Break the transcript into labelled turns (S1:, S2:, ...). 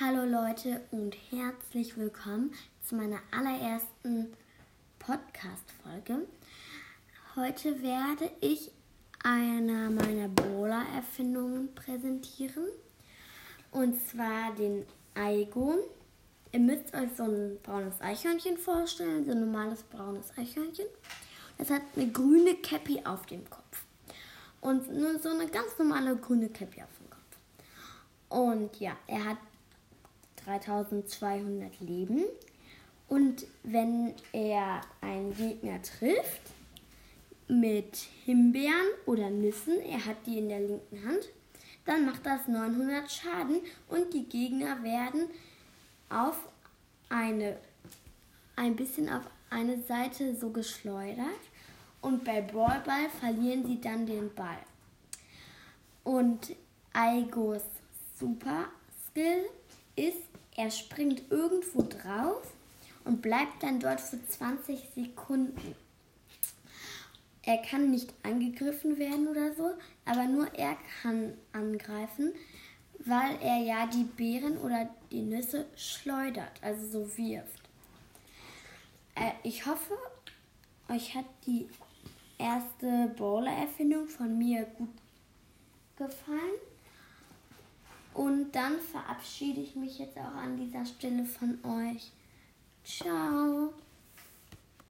S1: Hallo Leute und herzlich willkommen zu meiner allerersten Podcast-Folge. Heute werde ich eine meiner Bowler-Erfindungen präsentieren. Und zwar den Aigon. Ihr müsst euch so ein braunes Eichhörnchen vorstellen, so ein normales braunes Eichhörnchen. Es hat eine grüne Cappy auf dem Kopf. Und nur so eine ganz normale grüne Cappy auf dem Kopf. Und ja, er hat 3200 Leben. Und wenn er einen Gegner trifft mit Himbeeren oder Nüssen, er hat die in der linken Hand, dann macht das 900 Schaden und die Gegner werden auf eine ein bisschen auf eine Seite so geschleudert und bei Brawlball verlieren sie dann den Ball. Und Aigos Super Skill ist, er springt irgendwo drauf und bleibt dann dort für 20 Sekunden. Er kann nicht angegriffen werden oder so, aber nur er kann angreifen, weil er ja die Beeren oder die Nüsse schleudert, also so wirft. Äh, ich hoffe, euch hat die erste Bowler-Erfindung von mir gut gefallen. Dann verabschiede ich mich jetzt auch an dieser Stelle von euch. Ciao.